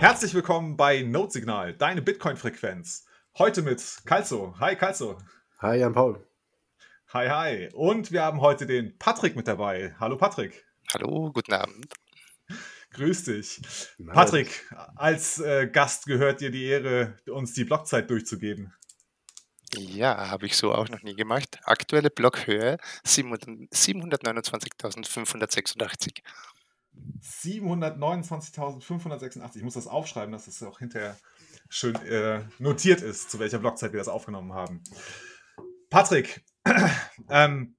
Herzlich willkommen bei Notsignal, deine Bitcoin-Frequenz. Heute mit Calzo. Hi Calzo. Hi Jan Paul. Hi, hi. Und wir haben heute den Patrick mit dabei. Hallo Patrick. Hallo, guten Abend. Grüß dich. Nice. Patrick, als äh, Gast gehört dir die Ehre, uns die Blockzeit durchzugeben. Ja, habe ich so auch noch nie gemacht. Aktuelle Blockhöhe 729.586. 729.586. Ich muss das aufschreiben, dass es auch hinterher schön äh, notiert ist, zu welcher Blockzeit wir das aufgenommen haben. Patrick, ähm,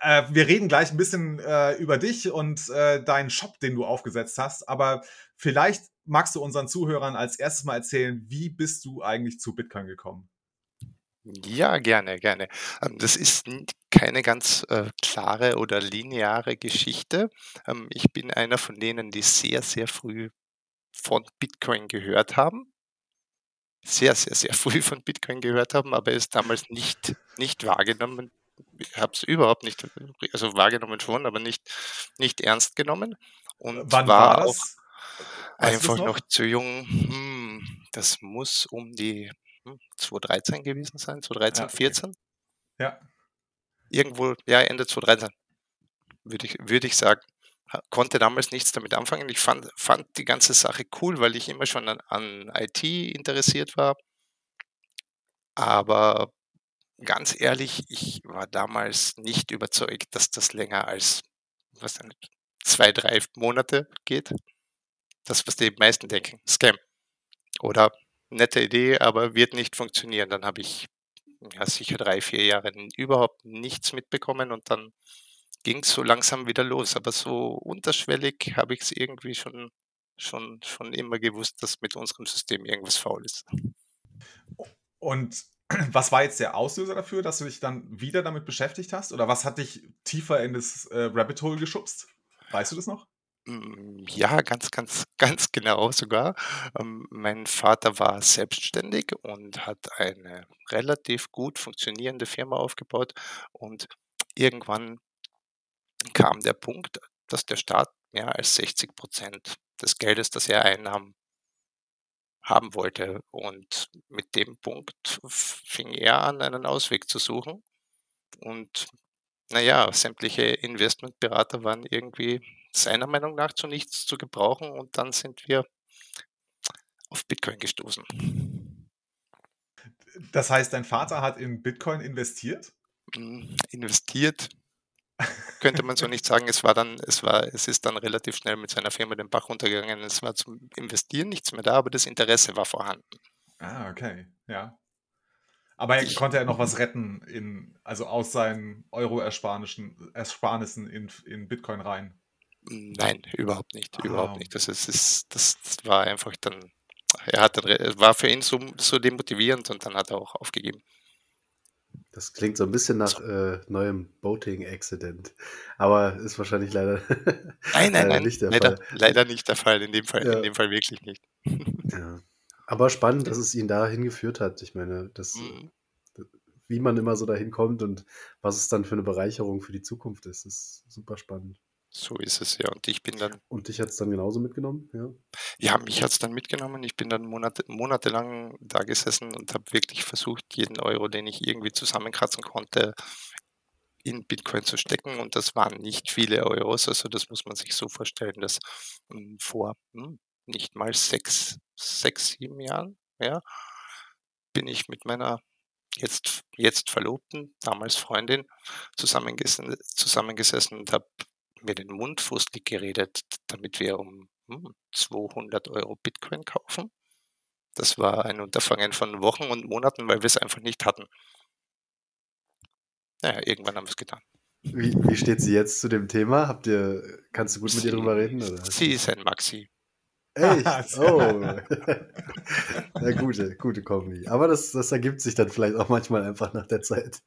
äh, wir reden gleich ein bisschen äh, über dich und äh, deinen Shop, den du aufgesetzt hast, aber vielleicht magst du unseren Zuhörern als erstes mal erzählen, wie bist du eigentlich zu Bitcoin gekommen? Ja, gerne, gerne. Ähm, das ist keine ganz äh, klare oder lineare Geschichte. Ähm, ich bin einer von denen, die sehr, sehr früh von Bitcoin gehört haben. Sehr, sehr, sehr früh von Bitcoin gehört haben, aber es damals nicht, nicht wahrgenommen. Ich habe es überhaupt nicht, also wahrgenommen schon, aber nicht, nicht ernst genommen. Und Wann war, war auch einfach noch? noch? zu jung. Hm, das muss um die 2013 gewesen sein, 2013, ja, okay. 14. Ja. Irgendwo, ja, Ende 2013, würde ich, würde ich sagen. Konnte damals nichts damit anfangen. Ich fand, fand die ganze Sache cool, weil ich immer schon an, an IT interessiert war. Aber ganz ehrlich, ich war damals nicht überzeugt, dass das länger als was denn, zwei, drei Monate geht. Das, was die meisten denken, Scam. Oder nette Idee, aber wird nicht funktionieren. Dann habe ich ja, sicher drei, vier Jahre überhaupt nichts mitbekommen und dann ging es so langsam wieder los. Aber so unterschwellig habe ich es irgendwie schon, schon, schon immer gewusst, dass mit unserem System irgendwas faul ist. Und was war jetzt der Auslöser dafür, dass du dich dann wieder damit beschäftigt hast? Oder was hat dich tiefer in das äh, Rabbit Hole geschubst? Weißt du das noch? Hm, ja, ganz, ganz, ganz genau sogar. Ähm, mein Vater war selbstständig und hat eine relativ gut funktionierende Firma aufgebaut und irgendwann kam der Punkt, dass der Staat mehr als 60% des Geldes, das er einnahm, haben wollte. Und mit dem Punkt fing er an, einen Ausweg zu suchen. Und naja, sämtliche Investmentberater waren irgendwie seiner Meinung nach zu nichts zu gebrauchen und dann sind wir auf Bitcoin gestoßen. Das heißt, dein Vater hat in Bitcoin investiert? Hm, investiert könnte man so nicht sagen. Es war dann, es war, es ist dann relativ schnell mit seiner Firma den Bach runtergegangen. Es war zum Investieren nichts mehr da, aber das Interesse war vorhanden. Ah, okay, ja. Aber ich, konnte er noch was retten in, also aus seinen Euro-Ersparnissen in, in Bitcoin rein? Nein, überhaupt nicht, überhaupt nicht. Das ist, das, das war einfach dann, er hat dann, war für ihn so, so demotivierend und dann hat er auch aufgegeben. Das klingt so ein bisschen nach äh, neuem Boating-Accident, aber ist wahrscheinlich leider, nein, nein, nein, nicht der leider, Fall. Leider nicht der Fall, in dem Fall, ja. in dem Fall wirklich nicht. Ja. Aber spannend, dass es ihn dahin geführt hat. Ich meine, das, mhm. wie man immer so dahin kommt und was es dann für eine Bereicherung für die Zukunft ist, ist super spannend. So ist es ja. Und ich bin dann. Und dich hat es dann genauso mitgenommen, ja? Ja, mich hat es dann mitgenommen. Ich bin dann Monate, monatelang da gesessen und habe wirklich versucht, jeden Euro, den ich irgendwie zusammenkratzen konnte, in Bitcoin zu stecken. Und das waren nicht viele Euros. Also das muss man sich so vorstellen, dass hm, vor hm, nicht mal sechs, sechs, sieben Jahren, ja, bin ich mit meiner jetzt, jetzt Verlobten, damals Freundin, zusammengesessen, zusammengesessen und habe mir den Mund fußlig geredet, damit wir um 200 hm, Euro Bitcoin kaufen. Das war ein Unterfangen von Wochen und Monaten, weil wir es einfach nicht hatten. Naja, irgendwann haben wir es getan. Wie, wie steht sie jetzt zu dem Thema? Habt ihr, kannst du gut mit ihr drüber reden? Oder? Sie ist ein Maxi. Echt? Oh. ja, gute, gute Kombi. Aber das, das ergibt sich dann vielleicht auch manchmal einfach nach der Zeit.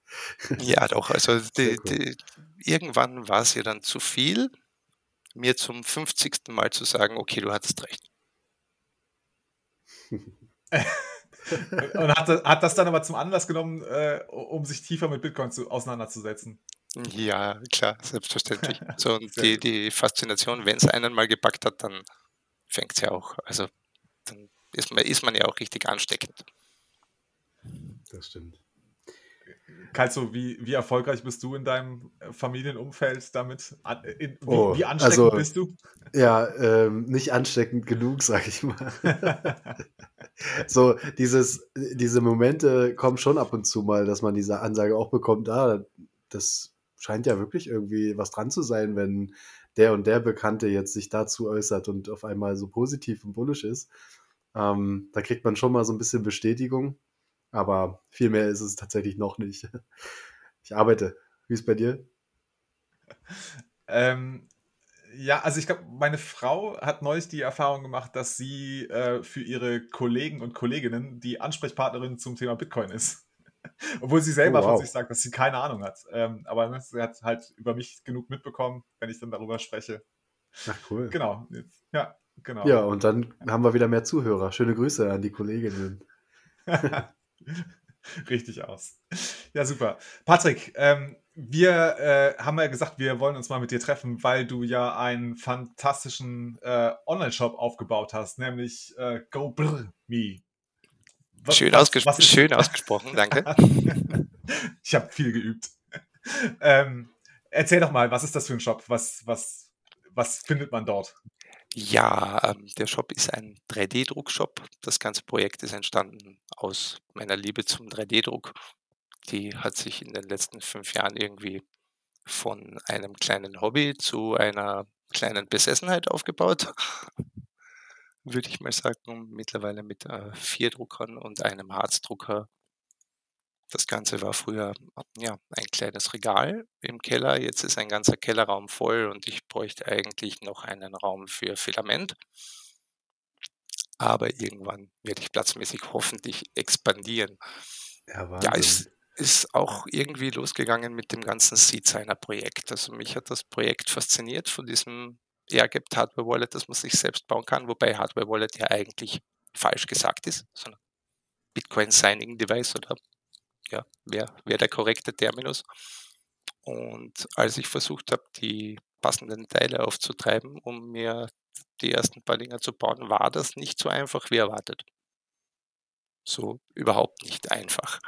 Ja, doch. Also die, cool. die, irgendwann war es ihr dann zu viel, mir zum 50. Mal zu sagen, okay, du hattest recht. Und hat das, hat das, dann aber zum Anlass genommen, äh, um sich tiefer mit Bitcoin zu, auseinanderzusetzen? Ja, klar, selbstverständlich. So, und die, die Faszination, wenn es einen mal gepackt hat, dann fängt es ja auch. Also dann ist man, ist man ja auch richtig ansteckend. Das stimmt. Kalzo, wie, wie erfolgreich bist du in deinem äh, Familienumfeld damit? In, wie, Oh, wie ansteckend also bist du? ja, ähm, nicht ansteckend genug, sag ich mal. So, dieses, diese Momente kommen schon ab und zu mal, dass man diese Ansage auch bekommt, ah, das scheint ja wirklich irgendwie was dran zu sein, wenn der und der Bekannte jetzt sich dazu äußert und auf einmal so positiv und bullisch ist. Ähm, da kriegt man schon mal so ein bisschen Bestätigung, aber viel mehr ist es tatsächlich noch nicht. Ich arbeite. Wie ist bei dir? Ähm, ja, also ich glaube, meine Frau hat neulich die Erfahrung gemacht, dass sie äh, für ihre Kollegen und Kolleginnen die Ansprechpartnerin zum Thema Bitcoin ist. Obwohl sie Oh, selber von wow. sich sagt, dass sie keine Ahnung hat. Ähm, aber ne, sie hat halt über mich genug mitbekommen, wenn ich dann darüber spreche. Ach, cool. Genau. Ja, genau. Ja, und dann haben wir wieder mehr Zuhörer. Schöne Grüße an die Kolleginnen. Richtig aus. Ja, super. Patrick, ähm, wir äh, haben ja gesagt, wir wollen uns mal mit dir treffen, weil du ja einen fantastischen äh, Online-Shop aufgebaut hast, nämlich äh, GoBrMe. Was- Schön, ausges was schön ausgesprochen, danke. ich habe viel geübt. Ähm, erzähl doch mal, was ist das für ein Shop? Was, was, was findet man dort? Ja, ähm, der Shop ist ein 3D-Druckshop. Das ganze Projekt ist entstanden aus meiner Liebe zum 3D-Druck. Die hat sich in den letzten fünf Jahren irgendwie von einem kleinen Hobby zu einer kleinen Besessenheit aufgebaut. Würde ich mal sagen, mittlerweile mit äh, vier Druckern und einem Harzdrucker. Das Ganze war früher ja, ein kleines Regal im Keller. Jetzt ist ein ganzer Kellerraum voll und ich bräuchte eigentlich noch einen Raum für Filament. Aber irgendwann werde ich platzmäßig hoffentlich expandieren. Ja, Ja, Wahnsinn. ist, ist auch irgendwie losgegangen mit dem ganzen Seedsigner-Projekt. Also mich hat das Projekt fasziniert von diesem Airgapped Hardware Wallet, das man sich selbst bauen kann, wobei Hardware Wallet ja eigentlich falsch gesagt ist, sondern Bitcoin Signing Device oder ja, wäre wär der korrekte Terminus. Und als ich versucht habe, die passenden Teile aufzutreiben, um mir die ersten paar Dinger zu bauen, war das nicht so einfach wie erwartet. So überhaupt nicht einfach.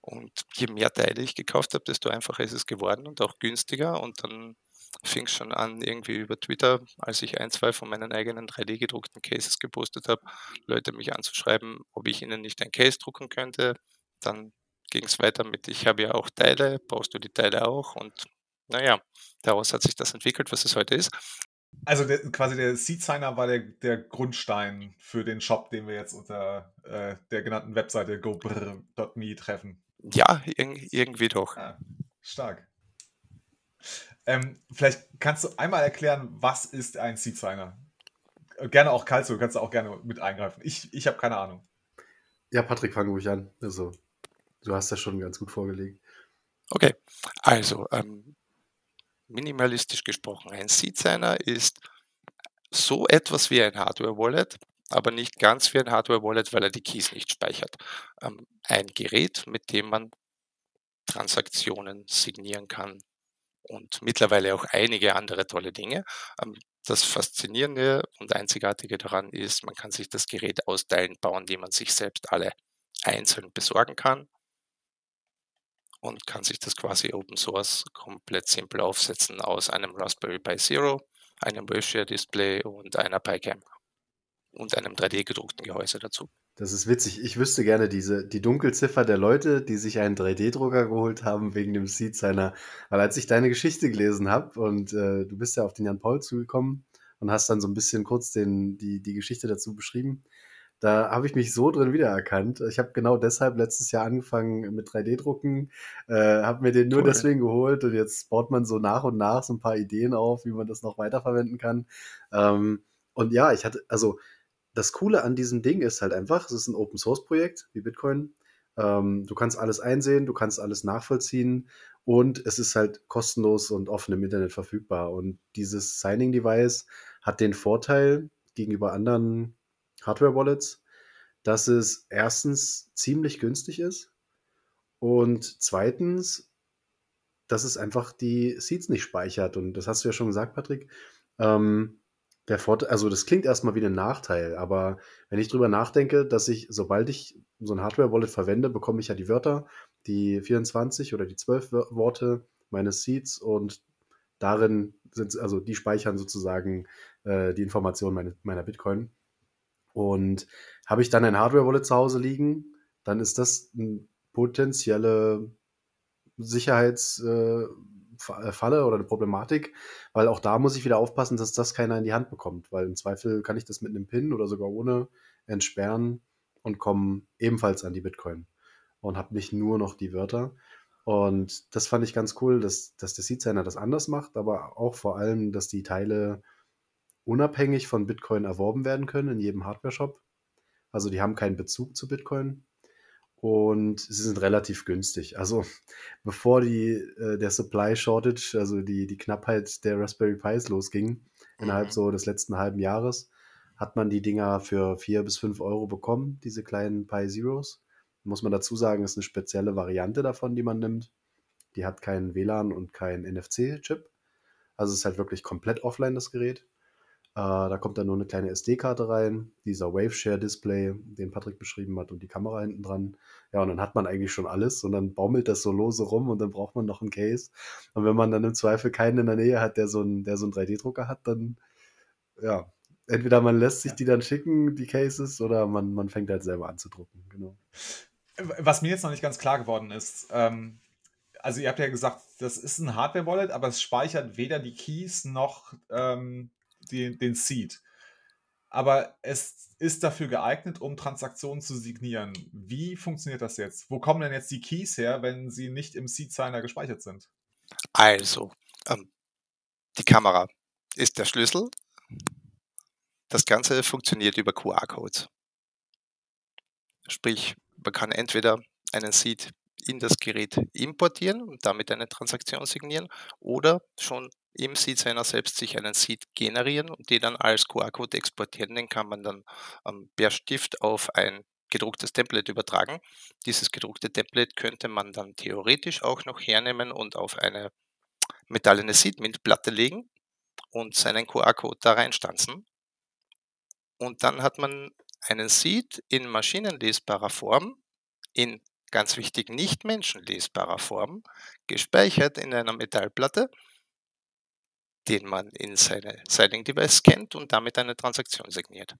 Und je mehr Teile ich gekauft habe, desto einfacher ist es geworden und auch günstiger. Und dann fing es schon an, irgendwie über Twitter, als ich ein, zwei von meinen eigenen 3D-gedruckten Cases gepostet habe, Leute mich anzuschreiben, ob ich ihnen nicht ein Case drucken könnte. Dann ging es weiter mit, ich habe ja auch Teile, brauchst du die Teile auch? Und naja, daraus hat sich das entwickelt, was es heute ist. Also der, quasi der Seed-Signer war der, der Grundstein für den Shop, den wir jetzt unter äh, der genannten Webseite gobrr.me treffen. Ja, irg irgendwie doch. Ah, stark. Ähm, vielleicht kannst du einmal erklären, was ist ein Seed-Signer? Gerne auch Kalzo, kannst du auch gerne mit eingreifen. Ich, ich habe keine Ahnung. Ja, Patrick, fang ruhig an. Also, du hast das schon ganz gut vorgelegt. Okay, also ähm, minimalistisch gesprochen, ein Seed-Signer ist so etwas wie ein Hardware-Wallet, aber nicht ganz wie ein Hardware-Wallet, weil er die Keys nicht speichert. Ähm, ein Gerät, mit dem man Transaktionen signieren kann und mittlerweile auch einige andere tolle Dinge. Ähm, das Faszinierende und Einzigartige daran ist, man kann sich das Gerät aus Teilen bauen, die man sich selbst alle einzeln besorgen kann und kann sich das quasi Open Source komplett simpel aufsetzen aus einem Raspberry Pi Zero, einem Waveshare Display und einer PiCam und einem 3D gedruckten Gehäuse dazu. Das ist witzig. Ich wüsste gerne diese, die Dunkelziffer der Leute, die sich einen 3D-Drucker geholt haben wegen dem Seed seiner. Weil als ich deine Geschichte gelesen habe und äh, du bist ja auf den Jan Paul zugekommen und hast dann so ein bisschen kurz den, die, die Geschichte dazu beschrieben, da habe ich mich so drin wiedererkannt. Ich habe genau deshalb letztes Jahr angefangen mit 3D-Drucken, äh, habe mir den nur Cool. deswegen geholt und jetzt baut man so nach und nach so ein paar Ideen auf, wie man das noch weiterverwenden kann. Ähm, und ja, ich hatte, also das Coole an diesem Ding ist halt einfach, es ist ein Open Source Projekt wie Bitcoin. Ähm, du kannst alles einsehen, du kannst alles nachvollziehen und es ist halt kostenlos und offen im Internet verfügbar. Und dieses Signing Device hat den Vorteil gegenüber anderen Hardware-Wallets, dass es erstens ziemlich günstig ist und zweitens, dass es einfach die Seeds nicht speichert. Und das hast du ja schon gesagt, Patrick. Ähm, Der Vorteil, also das klingt erstmal wie ein Nachteil, aber wenn ich drüber nachdenke, dass ich, sobald ich so ein Hardware-Wallet verwende, bekomme ich ja die Wörter, die 24 oder die 12 Worte meines Seeds und darin sind, also die speichern sozusagen äh, die Informationen meine, meiner Bitcoin. Und habe ich dann ein Hardware-Wallet zu Hause liegen, dann ist das eine potenzielle Sicherheitsfalle äh, oder eine Problematik, weil auch da muss ich wieder aufpassen, dass das keiner in die Hand bekommt, weil im Zweifel kann ich das mit einem PIN oder sogar ohne entsperren und komme ebenfalls an die Bitcoin und habe nicht nur noch die Wörter. Und das fand ich ganz cool, dass, dass der Seed-Signer das anders macht, aber auch vor allem, dass die Teile unabhängig von Bitcoin erworben werden können in jedem Hardware-Shop. Also die haben keinen Bezug zu Bitcoin und sie sind relativ günstig. Also bevor die, äh, der Supply Shortage, also die, die Knappheit der Raspberry Pis losging, mhm. innerhalb so des letzten halben Jahres, hat man die Dinger für vier bis fünf Euro bekommen, diese kleinen Pi Zeros. Muss man dazu sagen, ist eine spezielle Variante davon, die man nimmt. Die hat keinen WLAN und keinen NFC-Chip. Also es ist halt wirklich komplett offline, das Gerät. Äh, da kommt dann nur eine kleine SD-Karte rein, dieser Waveshare-Display, den Patrick beschrieben hat, und die Kamera hinten dran. Ja, und dann hat man eigentlich schon alles und dann baumelt das so lose rum und dann braucht man noch einen Case. Und wenn man dann im Zweifel keinen in der Nähe hat, der so einen, der so einen 3D-Drucker hat, dann, ja, entweder man lässt sich die dann schicken, die Cases, oder man, man fängt halt selber an zu drucken. Genau. Was mir jetzt noch nicht ganz klar geworden ist, ähm, also ihr habt ja gesagt, das ist ein Hardware-Wallet, aber es speichert weder die Keys noch ähm, die, den Seed. Aber es ist dafür geeignet, um Transaktionen zu signieren. Wie funktioniert das jetzt? Wo kommen denn jetzt die Keys her, wenn sie nicht im Seed-Signer gespeichert sind? Also, ähm, die Kamera ist der Schlüssel. Das Ganze funktioniert über QR-Codes. Sprich, man kann entweder einen Seed in das Gerät importieren und damit eine Transaktion signieren oder schon im Seed-Signer selbst sich einen Seed generieren und den dann als QR-Code exportieren. Den kann man dann ähm, per Stift auf ein gedrucktes Template übertragen. Dieses gedruckte Template könnte man dann theoretisch auch noch hernehmen und auf eine metallene Seed-Mint-Platte legen und seinen QR-Code da reinstanzen. Und dann hat man einen Seed in maschinenlesbarer Form, in ganz wichtig nicht menschenlesbarer Form, gespeichert in einer Metallplatte den man in seine Signing Device scannt und damit eine Transaktion signiert.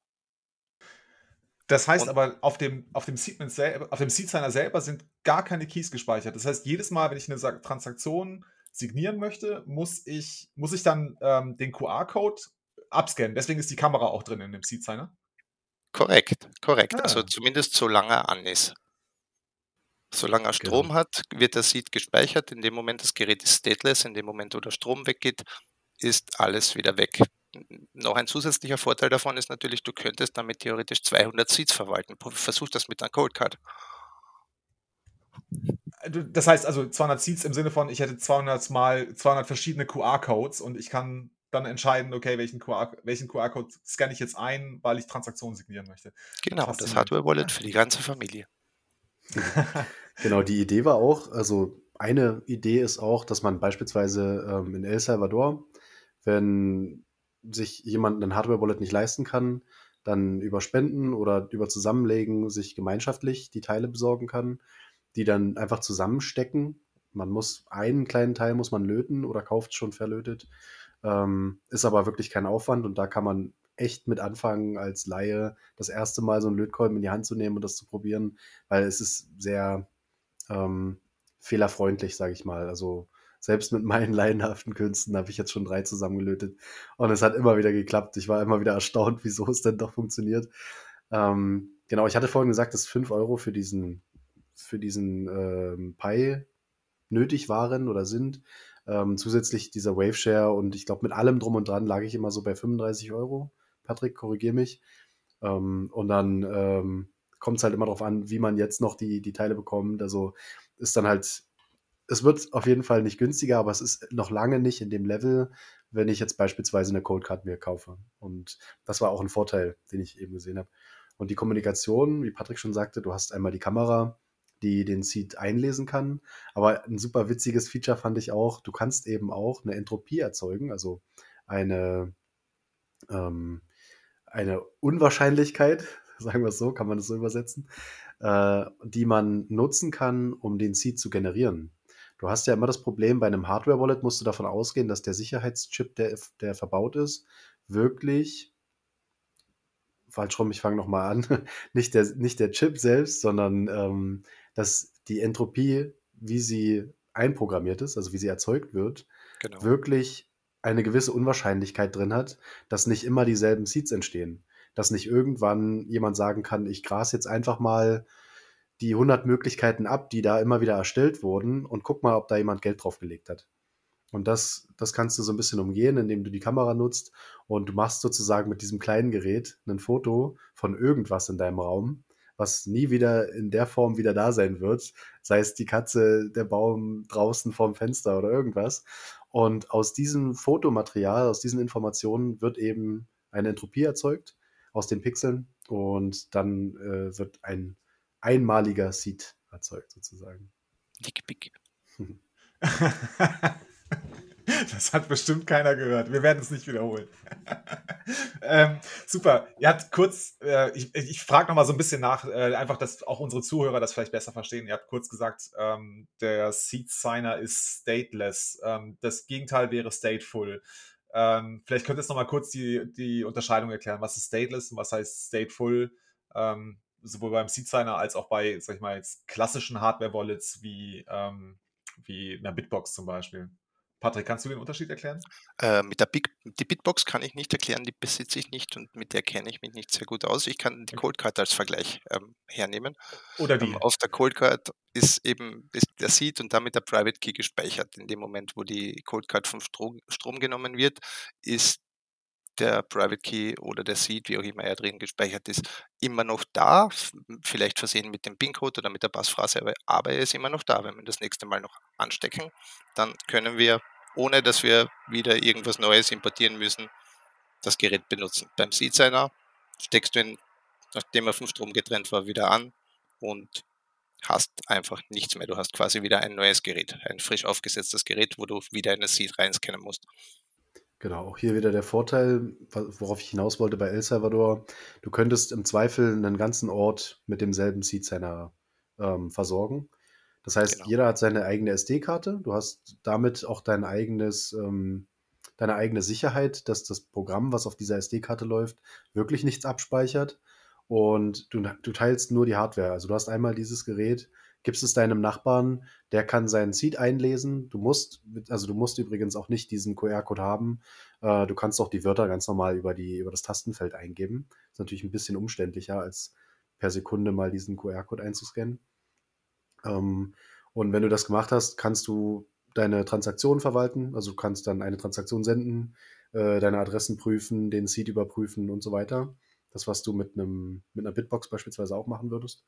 Das heißt und, aber, auf dem, auf dem Seed selber, Seed Signer selber sind gar keine Keys gespeichert. Das heißt, jedes Mal, wenn ich eine Transaktion signieren möchte, muss ich, muss ich dann ähm, den QR-Code abscannen. Deswegen ist die Kamera auch drin in dem Seed Signer. Korrekt, korrekt. Also ah. Also zumindest solange er an ist. Solange er Strom genau. hat, wird der Seed gespeichert. In dem Moment, das Gerät ist stateless, in dem Moment, wo der Strom weggeht, ist alles wieder weg. Noch ein zusätzlicher Vorteil davon ist natürlich, du könntest damit theoretisch 200 Seeds verwalten. Versuch das mit einer Coldcard. Das heißt also 200 Seeds im Sinne von, ich hätte 200 mal 200 verschiedene QR-Codes und ich kann dann entscheiden, okay, welchen QR-Code QR scanne ich jetzt ein, weil ich Transaktionen signieren möchte. Genau, das Hardware-Wallet für die ganze Familie. genau, die Idee war auch, also eine Idee ist auch, dass man beispielsweise ähm, in El Salvador wenn sich jemand ein Hardware-Wallet nicht leisten kann, dann über Spenden oder über Zusammenlegen sich gemeinschaftlich die Teile besorgen kann, die dann einfach zusammenstecken. Man muss einen kleinen Teil muss man löten oder kauft schon verlötet. Ähm, ist aber wirklich kein Aufwand und da kann man echt mit anfangen, als Laie das erste Mal so ein Lötkolben in die Hand zu nehmen und das zu probieren, weil es ist sehr ähm, fehlerfreundlich, sage ich mal. Also selbst mit meinen leidenhaften Künsten habe ich jetzt schon drei zusammengelötet. Und es hat immer wieder geklappt. Ich war immer wieder erstaunt, wieso es denn doch funktioniert. Ähm, genau, ich hatte vorhin gesagt, dass 5 Euro für diesen, für diesen ähm, Pi nötig waren oder sind. Ähm, zusätzlich dieser Waveshare und ich glaube, mit allem drum und dran lag ich immer so bei 35 Euro. Patrick, korrigier mich. Ähm, und dann ähm, kommt es halt immer darauf an, wie man jetzt noch die, die Teile bekommt. Also ist dann halt es wird auf jeden Fall nicht günstiger, aber es ist noch lange nicht in dem Level, wenn ich jetzt beispielsweise eine Cold Card mir kaufe. Und das war auch ein Vorteil, den ich eben gesehen habe. Und die Kommunikation, wie Patrick schon sagte, du hast einmal die Kamera, die den Seed einlesen kann. Aber ein super witziges Feature fand ich auch, du kannst eben auch eine Entropie erzeugen, also eine, ähm, eine Unwahrscheinlichkeit, sagen wir es so, kann man das so übersetzen, äh, die man nutzen kann, um den Seed zu generieren. Du hast ja immer das Problem, bei einem Hardware-Wallet musst du davon ausgehen, dass der Sicherheitschip, der, der verbaut ist, wirklich, falsch rum, ich fange nochmal an, nicht der, nicht der Chip selbst, sondern ähm, dass die Entropie, wie sie einprogrammiert ist, also wie sie erzeugt wird, genau. wirklich eine gewisse Unwahrscheinlichkeit drin hat, dass nicht immer dieselben Seeds entstehen. Dass nicht irgendwann jemand sagen kann, ich gras jetzt einfach mal die 100 Möglichkeiten ab, die da immer wieder erstellt wurden und guck mal, ob da jemand Geld drauf gelegt hat. Und das, das kannst du so ein bisschen umgehen, indem du die Kamera nutzt und du machst sozusagen mit diesem kleinen Gerät ein Foto von irgendwas in deinem Raum, was nie wieder in der Form wieder da sein wird, sei es die Katze, der Baum draußen vorm Fenster oder irgendwas. Und aus diesem Fotomaterial, aus diesen Informationen wird eben eine Entropie erzeugt aus den Pixeln und dann äh, wird ein einmaliger Seed erzeugt sozusagen. Dick Pick. Das hat bestimmt keiner gehört. Wir werden es nicht wiederholen. ähm, super. Ihr habt kurz, äh, ich, ich frage nochmal so ein bisschen nach, äh, einfach, dass auch unsere Zuhörer das vielleicht besser verstehen. Ihr habt kurz gesagt, ähm, der Seed Signer ist stateless. Ähm, das Gegenteil wäre stateful. Ähm, vielleicht könnt ihr jetzt nochmal kurz die, die Unterscheidung erklären. Was ist stateless und was heißt stateful? Sowohl beim Seed Signer als auch bei, sag ich mal, jetzt klassischen Hardware-Wallets wie, ähm, wie einer Bitbox zum Beispiel. Patrick, kannst du den Unterschied erklären? Äh, mit der Big, die Bitbox kann ich nicht erklären, die besitze ich nicht und mit der kenne ich mich nicht sehr gut aus. Ich kann die Cold Card als Vergleich ähm, hernehmen. Oder die. Ähm, auf der Cold Card ist eben ist der Seed und damit der Private Key gespeichert. In dem Moment, wo die Cold Card vom Strom, Strom genommen wird, ist der Private Key oder der Seed, wie auch immer er drin gespeichert ist, immer noch da, vielleicht versehen mit dem PIN-Code oder mit der Passphrase, aber er ist immer noch da. Wenn wir das nächste Mal noch anstecken, dann können wir, ohne dass wir wieder irgendwas Neues importieren müssen, das Gerät benutzen. Beim Seed Signer steckst du ihn, nachdem er vom Strom getrennt war, wieder an und hast einfach nichts mehr. Du hast quasi wieder ein neues Gerät, ein frisch aufgesetztes Gerät, wo du wieder eine Seed reinscannen musst. Genau, auch hier wieder der Vorteil, worauf ich hinaus wollte bei El Salvador. Du könntest im Zweifel einen ganzen Ort mit demselben Seed Signer ähm, versorgen. Das heißt, genau. jeder hat seine eigene SD-Karte. Du hast damit auch dein eigenes, ähm, deine eigene Sicherheit, dass das Programm, was auf dieser SD-Karte läuft, wirklich nichts abspeichert. Und du, du teilst nur die Hardware. Also du hast einmal dieses Gerät, gibst es deinem Nachbarn, der kann seinen Seed einlesen. Du musst, also du musst übrigens auch nicht diesen QR-Code haben. Äh, du kannst auch die Wörter ganz normal über, die, über das Tastenfeld eingeben. Ist natürlich ein bisschen umständlicher, als per Sekunde mal diesen QR-Code einzuscannen. Ähm, und wenn du das gemacht hast, kannst du deine Transaktion verwalten. Also du kannst dann eine Transaktion senden, äh, deine Adressen prüfen, den Seed überprüfen und so weiter. Das, was du mit einem mit einer Bitbox beispielsweise auch machen würdest.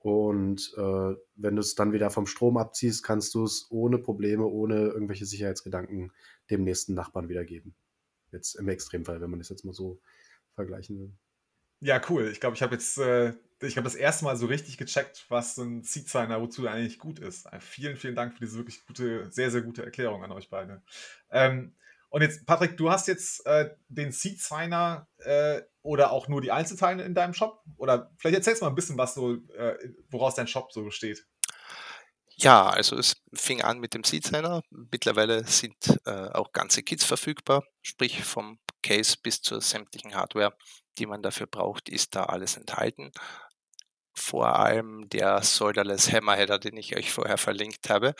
Und äh, wenn du es dann wieder vom Strom abziehst, kannst du es ohne Probleme, ohne irgendwelche Sicherheitsgedanken dem nächsten Nachbarn wiedergeben. Jetzt im Extremfall, wenn man das jetzt mal so vergleichen will. Ja, cool. Ich glaube, ich habe jetzt, äh, ich habe das erste Mal so richtig gecheckt, was so ein Seed Signer, wozu er eigentlich gut ist. Äh, vielen, vielen Dank für diese wirklich gute, sehr, sehr gute Erklärung an euch beide. Ähm, und jetzt, Patrick, du hast jetzt äh, den Seed Signer äh, oder auch nur die Einzelteile in deinem Shop? Oder vielleicht erzählst du mal ein bisschen, was so, äh, woraus dein Shop so besteht. Ja, also es fing an mit dem Seed Signer. Mittlerweile sind äh, auch ganze Kits verfügbar, sprich vom Case bis zur sämtlichen Hardware, die man dafür braucht, ist da alles enthalten. Vor allem der Solderless Hammerheader, den ich euch vorher verlinkt habe,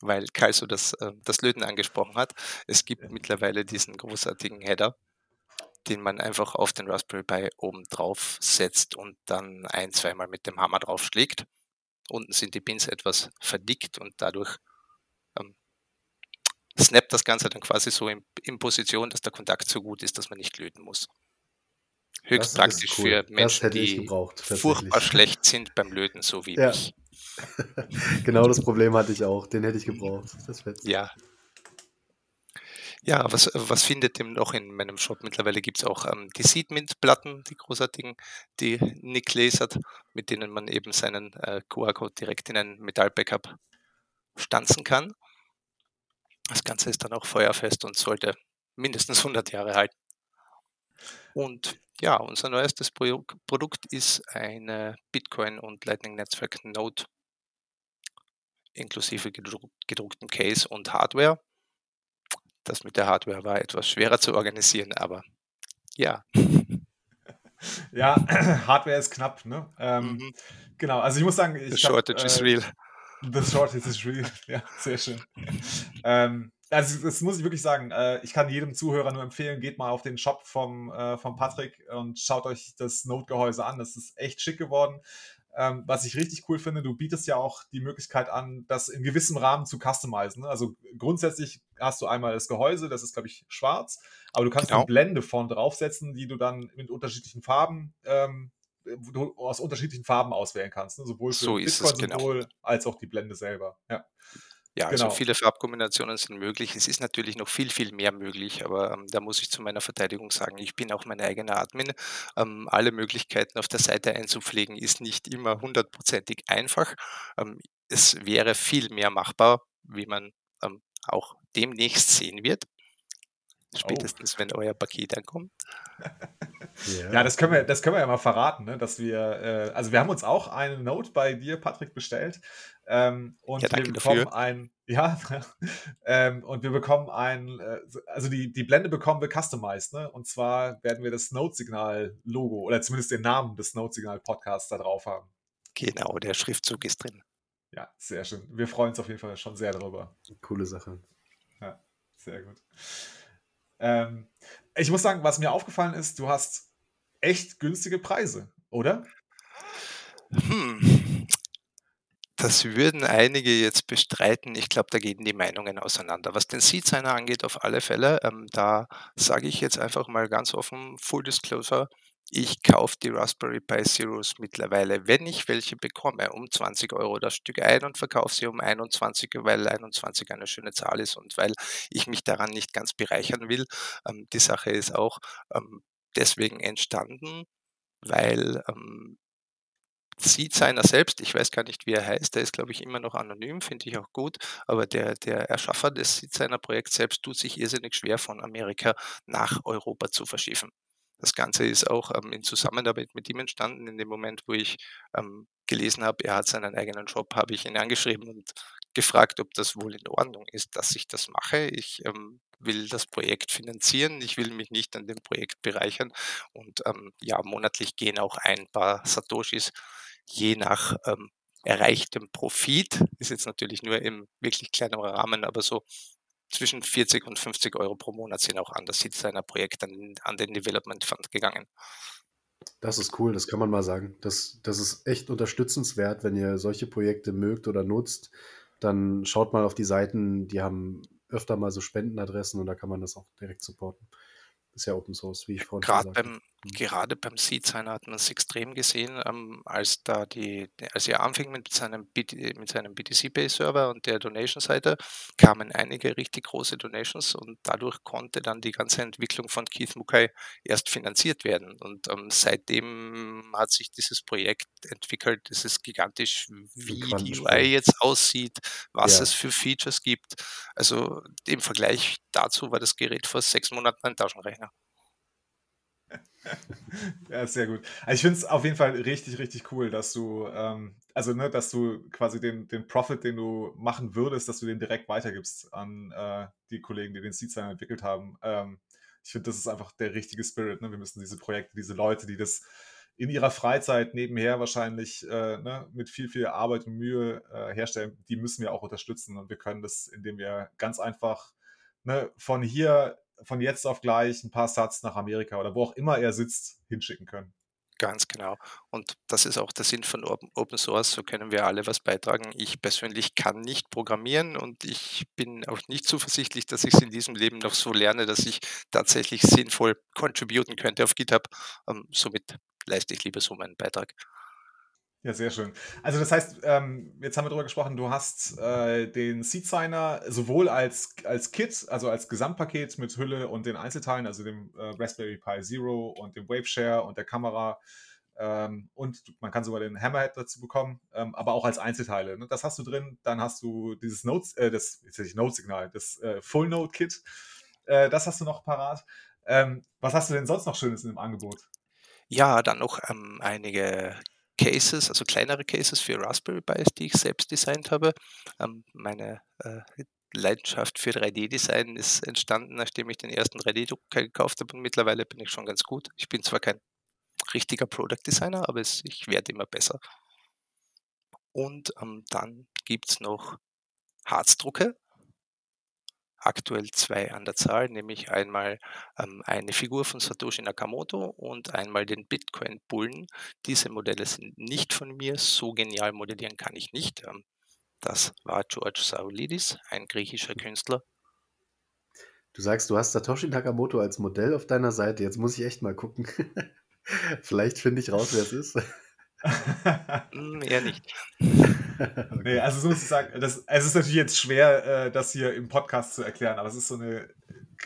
weil Kai so das, äh, das Löten angesprochen hat. Es gibt mittlerweile diesen großartigen Header, den man einfach auf den Raspberry Pi oben drauf setzt und dann ein, zweimal mit dem Hammer drauf schlägt. Unten sind die Pins etwas verdickt und dadurch ähm, snappt das Ganze dann quasi so in, in, Position, dass der Kontakt so gut ist, dass man nicht löten muss. Höchst praktisch cool. für Menschen, die gebraucht, furchtbar schlecht sind beim Löten, so wie ja. mich. genau das Problem hatte ich auch. Den hätte ich gebraucht. ja. Ja, was, was findet ihr noch in meinem Shop? Mittlerweile gibt es auch ähm, die Seedmint-Platten, die großartigen, die Nick lasert, mit denen man eben seinen äh, QR-Code direkt in ein Metall-Backup stanzen kann. Das Ganze ist dann auch feuerfest und sollte mindestens 100 Jahre halten. Und ja, unser neuestes Pro Produkt ist eine Bitcoin und Lightning Netzwerk Node inklusive gedruck gedrucktem Case und Hardware. Das mit der Hardware war etwas schwerer zu organisieren, aber ja. Ja, Hardware ist knapp, ne? Ähm, mhm. Genau, also ich muss sagen, ich The shortage hab, äh, is real. The shortage is real, ja, sehr schön. ähm, also das muss ich wirklich sagen. Äh, ich kann jedem Zuhörer nur empfehlen, geht mal auf den Shop vom, äh, vom Patrick und schaut euch das Node-Gehäuse an. Das ist echt schick geworden. Ähm, was ich richtig cool finde, du bietest ja auch die Möglichkeit an, das in gewissem Rahmen zu customizen. Ne? Also grundsätzlich hast du einmal das Gehäuse, das ist, glaube ich, schwarz, aber du kannst genau. eine Blende vorne draufsetzen, die du dann mit unterschiedlichen Farben ähm, du aus unterschiedlichen Farben auswählen kannst, ne? sowohl für so das Bitcoin-Symbol genau. als auch die Blende selber. Ja. Ja, also genau. viele Farbkombinationen sind möglich. Es ist natürlich noch viel, viel mehr möglich, aber ähm, da muss ich zu meiner Verteidigung sagen, ich bin auch mein eigener Admin. Ähm, alle Möglichkeiten auf der Seite einzupflegen ist nicht immer hundertprozentig einfach. Ähm, es wäre viel mehr machbar, wie man ähm, auch demnächst sehen wird. Oh. Spätestens, oh. wenn euer Paket ankommt. Ja. ja, das können wir, das können wir ja mal verraten, ne? dass wir, äh, also wir haben uns auch eine Note bei dir, Patrick, bestellt. Ähm, und ja, wir bekommen dafür. ein, ja, ähm, und wir bekommen ein, äh, also die, die Blende bekommen wir customized, ne? Und zwar werden wir das Note-Signal-Logo oder zumindest den Namen des Note-Signal-Podcasts da drauf haben. Genau, der Schriftzug ist drin. Ja, sehr schön. Wir freuen uns auf jeden Fall schon sehr darüber. Coole Sache. Ja, sehr gut. Ähm, ich muss sagen, was mir aufgefallen ist, du hast echt günstige Preise, oder? Hm. Das würden einige jetzt bestreiten. Ich glaube, da gehen die Meinungen auseinander. Was den Seed-Signer angeht, auf alle Fälle, ähm, da sage ich jetzt einfach mal ganz offen, Full Disclosure, ich kaufe die Raspberry Pi Zeros mittlerweile, wenn ich welche bekomme, um 20 Euro das Stück ein und verkaufe sie um 21, weil 21 eine schöne Zahl ist und weil ich mich daran nicht ganz bereichern will. Ähm, die Sache ist auch ähm, deswegen entstanden, weil ähm, sieht seiner selbst, ich weiß gar nicht, wie er heißt, der ist, glaube ich, immer noch anonym, finde ich auch gut, aber der, der Erschaffer des Seed seiner Projekt selbst tut sich irrsinnig schwer, von Amerika nach Europa zu verschiffen. Das Ganze ist auch ähm, in Zusammenarbeit mit ihm entstanden. In dem Moment, wo ich ähm, gelesen habe, er hat seinen eigenen Job, habe ich ihn angeschrieben und gefragt, ob das wohl in Ordnung ist, dass ich das mache. Ich ähm, will das Projekt finanzieren, ich will mich nicht an dem Projekt bereichern und ähm, ja, monatlich gehen auch ein paar Satoshis je nach ähm, erreichtem Profit, ist jetzt natürlich nur im wirklich kleineren Rahmen, aber so zwischen 40 und 50 Euro pro Monat sind auch an das seiner Projekt an, an den Development Fund gegangen. Das ist cool, das kann man mal sagen. Das, das ist echt unterstützenswert, wenn ihr solche Projekte mögt oder nutzt. Dann schaut mal auf die Seiten, die haben öfter mal so Spendenadressen und da kann man das auch direkt supporten. Ist ja Open Source, wie ich vorhin Gerade beim, mhm. gerade beim Seed-Signer hat man es extrem gesehen, ähm, als da die, als er anfing mit seinem, mit seinem BTC-Pay-Server und der Donation-Seite, kamen einige richtig große Donations und dadurch konnte dann die ganze Entwicklung von Keith Mukai erst finanziert werden. Und ähm, seitdem hat sich dieses Projekt entwickelt. Es ist gigantisch, wie die UI jetzt aussieht, was ja. es für Features gibt. Also im Vergleich dazu war das Gerät vor sechs Monaten ein Taschenrechner. ja, sehr gut. Also ich finde es auf jeden Fall richtig, richtig cool, dass du, ähm, also ne, dass du quasi den, den Profit, den du machen würdest, dass du den direkt weitergibst an äh, die Kollegen, die den Seedsign entwickelt haben. Ähm, ich finde, das ist einfach der richtige Spirit. Ne? Wir müssen diese Projekte, diese Leute, die das in ihrer Freizeit nebenher wahrscheinlich äh, ne, mit viel, viel Arbeit und Mühe äh, herstellen, die müssen wir auch unterstützen. Und wir können das, indem wir ganz einfach ne, von hier von jetzt auf gleich ein paar Satz nach Amerika oder wo auch immer er sitzt, hinschicken können. Ganz genau. Und das ist auch der Sinn von Open Source. So können wir alle was beitragen. Ich persönlich kann nicht programmieren und ich bin auch nicht zuversichtlich, dass ich es in diesem Leben noch so lerne, dass ich tatsächlich sinnvoll contributen könnte auf GitHub. Ähm, somit leiste ich lieber so meinen Beitrag. Ja, sehr schön. Also das heißt, ähm, jetzt haben wir darüber gesprochen, du hast äh, den Seed Signer sowohl als, als Kit, also als Gesamtpaket mit Hülle und den Einzelteilen, also dem äh, Raspberry Pi Zero und dem Waveshare und der Kamera ähm, und man kann sogar den Hammerhead dazu bekommen, ähm, aber auch als Einzelteile. Ne? Das hast du drin. Dann hast du dieses Notes, äh, das jetzt Note-Signal, das äh, Full Note Kit Äh, das hast du noch parat. Ähm, was hast du denn sonst noch Schönes in dem Angebot? Ja, dann noch ähm, einige Cases, also kleinere Cases für Raspberry Pis, die ich selbst designt habe. Ähm, meine äh, Leidenschaft für 3D-Design ist entstanden, nachdem ich den ersten 3D-Drucker gekauft habe und mittlerweile bin ich schon ganz gut. Ich bin zwar kein richtiger Product Designer, aber es, ich werde immer besser. Und ähm, dann gibt es noch Harzdrucke, aktuell zwei an der Zahl, nämlich einmal ähm, eine Figur von Satoshi Nakamoto und einmal den Bitcoin-Bullen. Diese Modelle sind nicht von mir, so genial modellieren kann ich nicht. Ähm, das war George Saulidis, ein griechischer Künstler. Du sagst, du hast Satoshi Nakamoto als Modell auf deiner Seite. Jetzt muss ich echt mal gucken. Vielleicht finde ich raus, wer es ist. Hm, eher nicht. Nee, also so muss ich sagen, das, es ist natürlich jetzt schwer, äh, das hier im Podcast zu erklären, aber es ist so eine,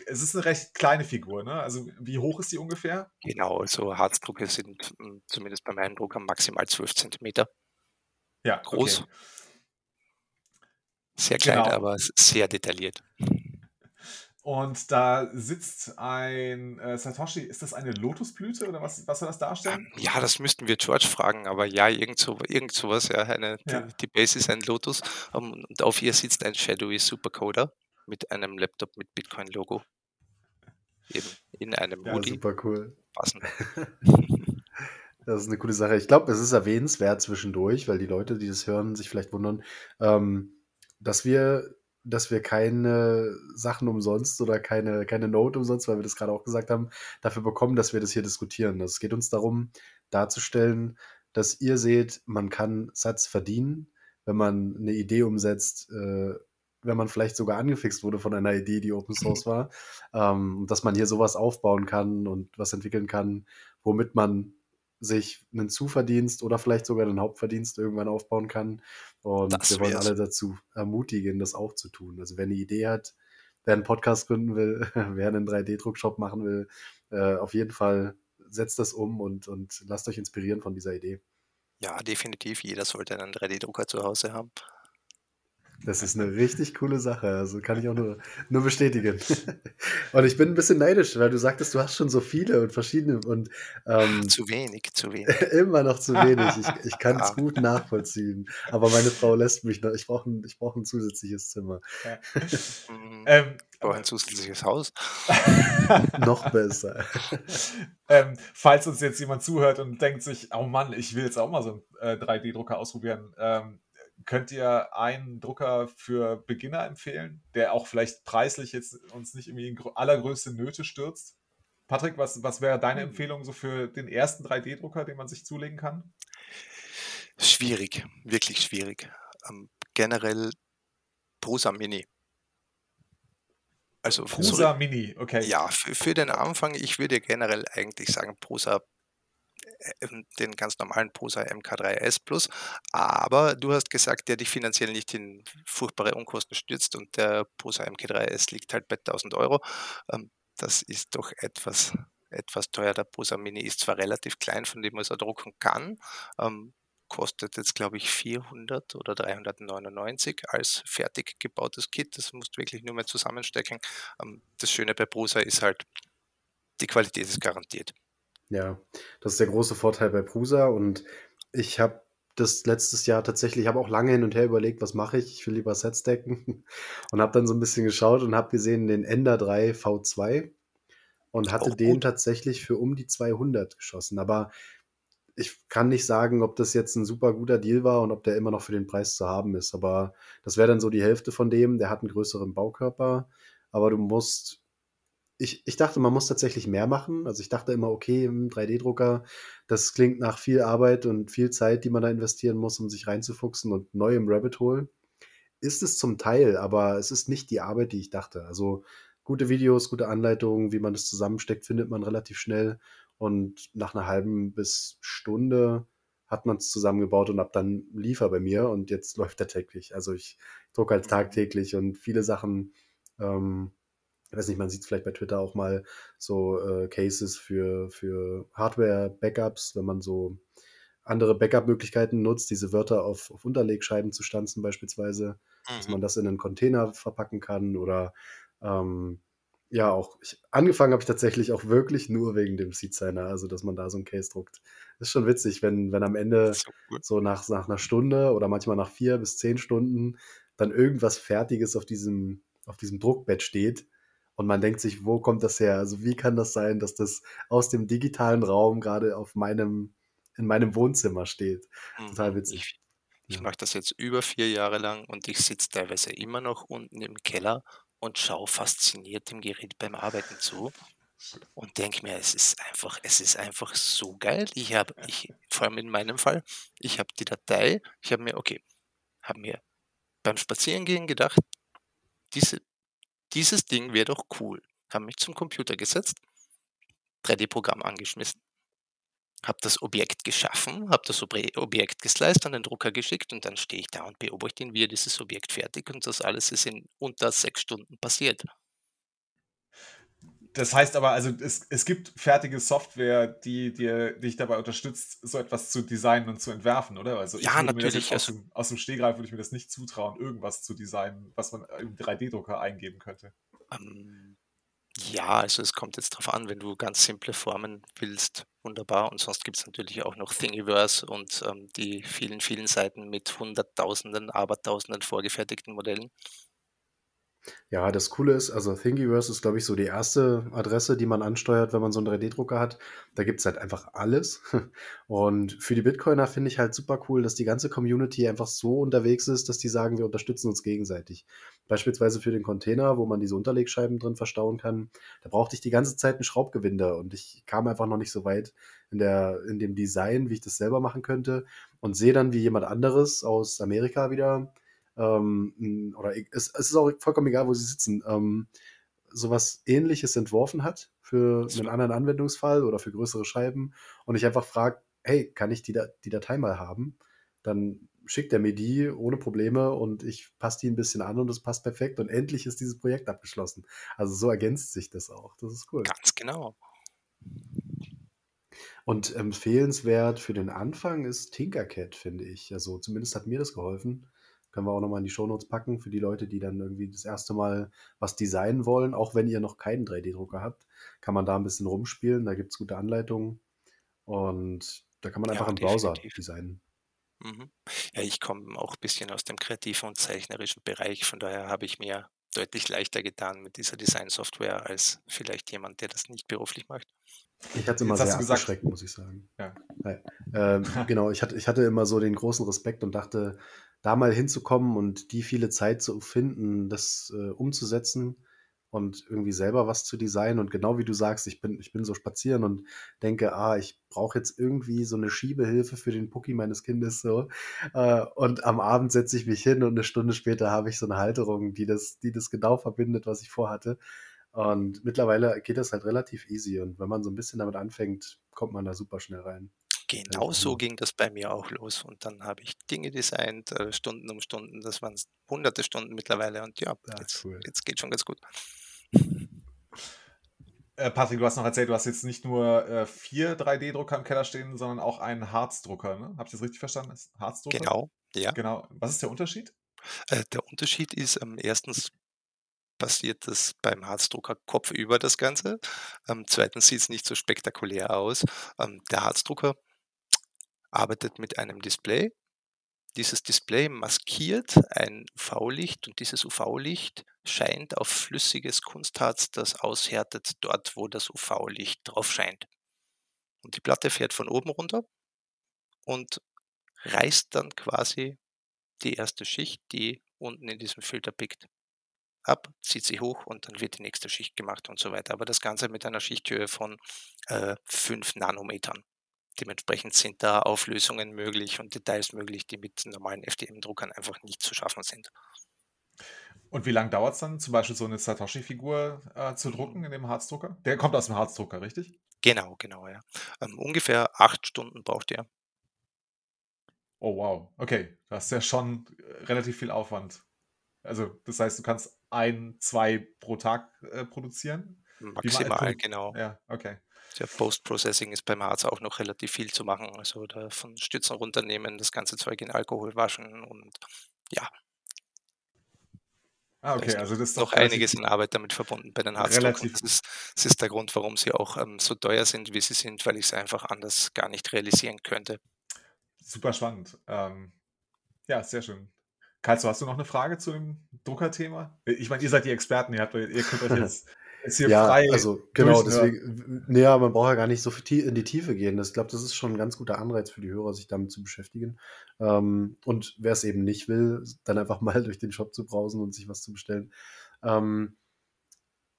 es ist eine recht kleine Figur, ne? Also wie hoch ist die ungefähr? Genau, also Harzdrucke sind hm, zumindest bei meinem Drucker maximal 12 cm Ja, groß. okay. Sehr klein, Genau. aber sehr detailliert. Und da sitzt ein äh, Satoshi, ist das eine Lotusblüte oder was, was soll das darstellen? Ähm, ja, das müssten wir George fragen, aber ja, irgend, so, irgend sowas, ja. Eine, Ja. Die, die Base ist ein Lotus ähm, und auf ihr sitzt ein Shadowy Supercoder mit einem Laptop mit Bitcoin-Logo. Eben in einem Ja, Ja, Hoodie super cool. passend. Das ist eine coole Sache. Ich glaube, es ist erwähnenswert zwischendurch, weil die Leute, die das hören, sich vielleicht wundern, ähm, dass wir, dass wir keine Sachen umsonst oder keine, keine Note umsonst, weil wir das gerade auch gesagt haben, dafür bekommen, dass wir das hier diskutieren. Also Es geht uns darum, darzustellen, dass ihr seht, man kann Satz verdienen, wenn man eine Idee umsetzt, äh, wenn man vielleicht sogar angefixt wurde von einer Idee, die Open Source war, ähm, und dass man hier sowas aufbauen kann und was entwickeln kann, womit man sich einen Zuverdienst oder vielleicht sogar einen Hauptverdienst irgendwann aufbauen kann. Und Das wir wollen alle dazu ermutigen, das auch zu tun. Also wer eine Idee hat, wer einen Podcast gründen will, wer einen 3D-Druckshop machen will, äh, auf jeden Fall setzt das um und, und lasst euch inspirieren von dieser Idee. Ja, definitiv. Jeder sollte einen 3D-Drucker zu Hause haben. Das ist eine richtig coole Sache. Also kann ich auch nur, nur bestätigen. Und ich bin ein bisschen neidisch, weil du sagtest, du hast schon so viele und verschiedene und ähm, Zu wenig, zu wenig. immer noch zu wenig. Ich, ich kann es Ja. gut nachvollziehen. Aber meine Frau lässt mich noch. Ich brauche ein, ich brauch ein zusätzliches Zimmer. Ja. Ähm, brauche ein zusätzliches Haus. noch besser. ähm, falls uns jetzt jemand zuhört und denkt sich, oh Mann, ich will jetzt auch mal so einen äh, 3D-Drucker ausprobieren, ähm, könnt ihr einen Drucker für Beginner empfehlen, der auch vielleicht preislich jetzt uns nicht irgendwie in allergrößte Nöte stürzt? Patrick, was, was wäre deine Hm. Empfehlung so für den ersten 3D-Drucker, den man sich zulegen kann? Schwierig, wirklich schwierig. Ähm, generell Prusa Mini. Also Prusa Mini, okay. Ja, für, für den Anfang, ich würde generell eigentlich sagen, Prusa, den ganz normalen Prusa MK3S Plus. Aber du hast gesagt, der dich finanziell nicht in furchtbare Unkosten stürzt und der Prusa MK3S liegt halt bei 1000 Euro. Ähm, das ist doch etwas, etwas teuer. Der Prusa Mini ist zwar relativ klein, von dem man er drucken kann, ähm, kostet jetzt, glaube ich, 400 oder 399 als fertig gebautes Kit. Das musst du wirklich nur mehr zusammenstecken. Ähm, das Schöne bei Prusa ist halt, die Qualität ist garantiert. Ja, das ist der große Vorteil bei Prusa. Und ich habe das letztes Jahr tatsächlich, ich habe auch lange hin und her überlegt, was mache ich? Ich will lieber Sets decken. Und habe dann so ein bisschen geschaut und habe gesehen den Ender 3 V2 und hatte den tatsächlich für um die 200 geschossen. Aber ich kann nicht sagen, ob das jetzt ein super guter Deal war und ob der immer noch für den Preis zu haben ist. Aber das wäre dann so die Hälfte von dem. Der hat einen größeren Baukörper, aber du musst. Ich, ich dachte, man muss tatsächlich mehr machen. Also ich dachte immer, okay, im 3D-Drucker, das klingt nach viel Arbeit und viel Zeit, die man da investieren muss, um sich reinzufuchsen und neu im Rabbit Hole. Ist es zum Teil, aber es ist nicht die Arbeit, die ich dachte. Also gute Videos, gute Anleitungen, wie man das zusammensteckt, findet man relativ schnell. Und nach einer halben bis Stunde hat man es zusammengebaut und ab dann lief er bei mir und jetzt läuft er täglich. Also ich drucke halt tagtäglich und viele Sachen, ähm, ich weiß nicht, man sieht vielleicht bei Twitter auch mal so äh, Cases für, für Hardware-Backups, wenn man so andere Backup-Möglichkeiten nutzt, diese Wörter auf, auf Unterlegscheiben zu stanzen beispielsweise, dass Mhm. man das in einen Container verpacken kann oder ähm, Ja, auch. Ich, angefangen habe ich tatsächlich auch wirklich nur wegen dem Seed Signer, also dass man da so ein Case druckt. Das ist schon witzig, wenn, wenn am Ende So so nach, nach einer Stunde oder manchmal nach vier bis zehn Stunden dann irgendwas Fertiges auf diesem, auf diesem Druckbett steht und man denkt sich, wo kommt das her? Also wie kann das sein, dass das aus dem digitalen Raum gerade auf meinem, in meinem Wohnzimmer steht? Total Mhm. witzig. Ich, ich Ja. mache das jetzt über vier Jahre lang und ich sitze teilweise immer noch unten im Keller und schaue fasziniert dem Gerät beim Arbeiten zu und denke mir, es ist einfach, es ist einfach so geil. Ich habe, ich, vor allem in meinem Fall, ich habe die Datei, ich habe mir, okay, habe mir beim Spazierengehen gedacht, diese, dieses Ding wäre doch cool. Habe mich zum Computer gesetzt, 3D-Programm angeschmissen, habe das Objekt geschaffen, habe das Objekt gesliced, an den Drucker geschickt und dann stehe ich da und beobachte ihn, wie er dieses Objekt fertig und das alles ist in unter sechs Stunden passiert. Das heißt aber, also es, es gibt fertige Software, die dir dich dabei unterstützt, so etwas zu designen und zu entwerfen, oder? Also Ja, natürlich, aus, dem, aus dem Stegreif würde ich mir das nicht zutrauen, irgendwas zu designen, was man im 3D-Drucker eingeben könnte. Ähm, ja, also es kommt jetzt drauf an, wenn du ganz simple Formen willst, wunderbar. Und sonst gibt es natürlich auch noch Thingiverse und ähm, die vielen, vielen Seiten mit hunderttausenden, abertausenden vorgefertigten Modellen. Ja, das Coole ist, also Thingiverse ist, glaube ich, so die erste Adresse, die man ansteuert, wenn man so einen 3D-Drucker hat. Da gibt's halt einfach alles. Und für die Bitcoiner finde ich halt super cool, dass die ganze Community einfach so unterwegs ist, dass die sagen, wir unterstützen uns gegenseitig. Beispielsweise für den Container, wo man diese Unterlegscheiben drin verstauen kann. Da brauchte ich die ganze Zeit einen Schraubgewinde und ich kam einfach noch nicht so weit in, der, in dem Design, wie ich das selber machen könnte. Und sehe dann, wie jemand anderes aus Amerika wieder ähm, oder e- es, es ist auch vollkommen egal, wo sie sitzen, ähm, sowas ähnliches entworfen hat für einen anderen Anwendungsfall oder für größere Scheiben und ich einfach frage, hey, kann ich die, Da- die Datei mal haben? Dann schickt er mir die ohne Probleme und ich passe die ein bisschen an und es passt perfekt und endlich ist dieses Projekt abgeschlossen. Also so ergänzt sich das auch. Das ist cool. Ganz genau. Und empfehlenswert für den Anfang ist Tinkercad, finde ich. Also zumindest hat mir das geholfen. Können wir auch nochmal in die Shownotes packen für die Leute, die dann irgendwie das erste Mal was designen wollen. Auch wenn ihr noch keinen 3D-Drucker habt, kann man da ein bisschen rumspielen. Da gibt es gute Anleitungen. Und da kann man Ja, einfach im Browser designen. Mhm. Ja, ich komme auch ein bisschen aus dem kreativen und zeichnerischen Bereich, von daher habe ich mir deutlich leichter getan mit dieser Designsoftware als vielleicht jemand, der das nicht beruflich macht. Ich hatte immer Jetzt sehr abgeschreckt, muss ich sagen. Ja. Ähm, genau, ich hatte, ich hatte immer so den großen Respekt und dachte, da mal hinzukommen und die viele Zeit zu finden, das äh, umzusetzen und irgendwie selber was zu designen. Und genau wie du sagst, ich bin, ich bin so spazieren und denke, ah, ich brauche jetzt irgendwie so eine Schiebehilfe für den Pucki meines Kindes so. Äh, und am Abend setze ich mich hin und eine Stunde später habe ich so eine Halterung, die das, die das genau verbindet, was ich vorhatte. Und mittlerweile geht das halt relativ easy. Und wenn man so ein bisschen damit anfängt, kommt man da super schnell rein. Genau so Hammer. ging das bei mir auch los. Und dann habe ich Dinge designt, äh, Stunden um Stunden. Das waren hunderte Stunden mittlerweile. Und ja, Ah, jetzt, cool. jetzt geht schon ganz gut. Äh, Patrick, du hast noch erzählt, du hast jetzt nicht nur äh, vier 3D-Drucker im Keller stehen, sondern auch einen Harzdrucker, ne? Hab ich das richtig verstanden? Harzdrucker? Genau, ja. Genau. Was ist der Unterschied? Äh, der Unterschied ist, ähm, erstens passiert das beim Harzdrucker kopfüber das Ganze. Ähm, zweitens sieht es nicht so spektakulär aus. Ähm, der Harzdrucker arbeitet mit einem Display. Dieses Display maskiert ein UV-Licht und dieses UV-Licht scheint auf flüssiges Kunstharz, das aushärtet dort, wo das UV-Licht drauf scheint. Und die Platte fährt von oben runter und reißt dann quasi die erste Schicht, die unten in diesem Filter pickt, ab, zieht sie hoch und dann wird die nächste Schicht gemacht und so weiter. Aber das Ganze mit einer Schichthöhe von äh, 5 Nanometern. Dementsprechend sind da Auflösungen möglich und Details möglich, die mit normalen FDM-Druckern einfach nicht zu schaffen sind. Und wie lange dauert es dann, zum Beispiel so eine Satoshi-Figur äh, zu drucken in dem Harzdrucker? Der kommt aus dem Harzdrucker, richtig? Genau, genau, ja. Ähm, ungefähr acht Stunden braucht ihr. Oh, wow. Okay, das ist ja schon äh, relativ viel Aufwand. Also, das heißt, du kannst ein, zwei pro Tag äh, produzieren? Wie Maximal, genau. Ja, okay. Der Post-Processing ist beim Harz auch noch relativ viel zu machen. Also da von Stützen runternehmen, das ganze Zeug in Alkohol waschen und ja, Ah, Da okay, ist also das ist noch einiges in Arbeit damit verbunden bei den Harzdruck. Und relativ das ist, das ist der Grund, warum sie auch ähm, so teuer sind, wie sie sind, weil ich sie einfach anders gar nicht realisieren könnte. super spannend. Ähm, ja, sehr schön. Karlso, hast du noch eine Frage zu dem Druckerthema? Ich meine, ihr seid die Experten, ihr, habt, ihr könnt euch jetzt, jetzt hier Ja, frei also genau, deswegen, naja, man braucht ja gar nicht so viel in die Tiefe gehen. Das- Ich glaube, das ist schon ein ganz guter Anreiz für die Hörer, sich damit zu beschäftigen. Ähm, und wer es eben nicht will, dann einfach mal durch den Shop zu brausen und sich was zu bestellen. Ähm,